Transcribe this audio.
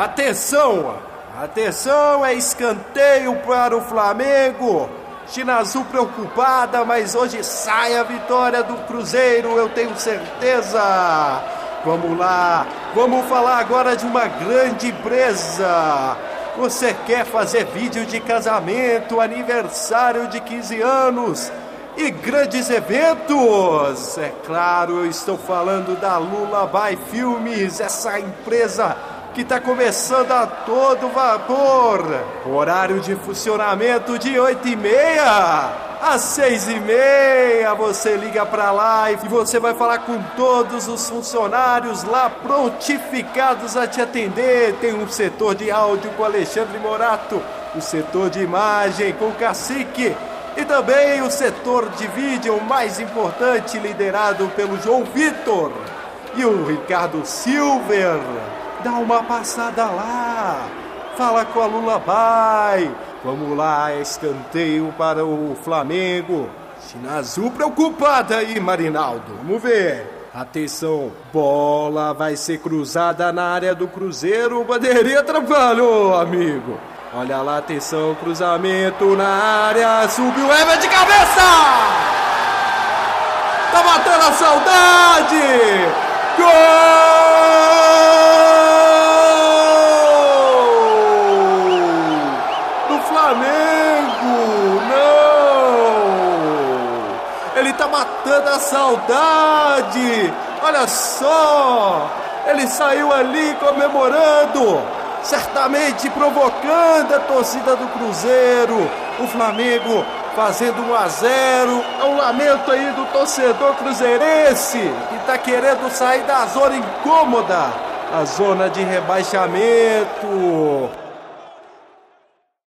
Atenção! Atenção, é escanteio para o Flamengo. China Azul preocupada, mas hoje sai a vitória do Cruzeiro, eu tenho certeza. Vamos lá, vamos falar agora de uma grande empresa. Você quer fazer vídeo de casamento, aniversário de 15 anos e grandes eventos? É claro, eu estou falando da Lula by Filmes, essa empresa que está começando a todo vapor. Horário de funcionamento de 8 e meia às 6 e meia. Você liga para lá e você vai falar com todos os funcionários lá prontificados a te atender. Tem um setor de áudio com Alexandre Morato, o setor de imagem com Cacique. E também o setor de vídeo mais importante, liderado pelo João Vitor e o Ricardo Silver. Dá uma passada lá. Fala com a Vai. Vamos lá, escanteio para o Flamengo. China Azul preocupada aí, Marinaldo. Vamos ver. Atenção, bola vai ser cruzada na área do Cruzeiro. Bandeirinha atrapalhou, amigo. Olha lá, atenção, cruzamento na área. Subiu Ever de cabeça! Tá matando a saudade! Flamengo! Não! Ele tá matando a saudade! Olha só! Ele saiu ali comemorando! certamente provocando a torcida do Cruzeiro. O Flamengo fazendo 1 a 0. É um lamento aí do torcedor cruzeirense que está querendo sair da zona incômoda, a zona de rebaixamento.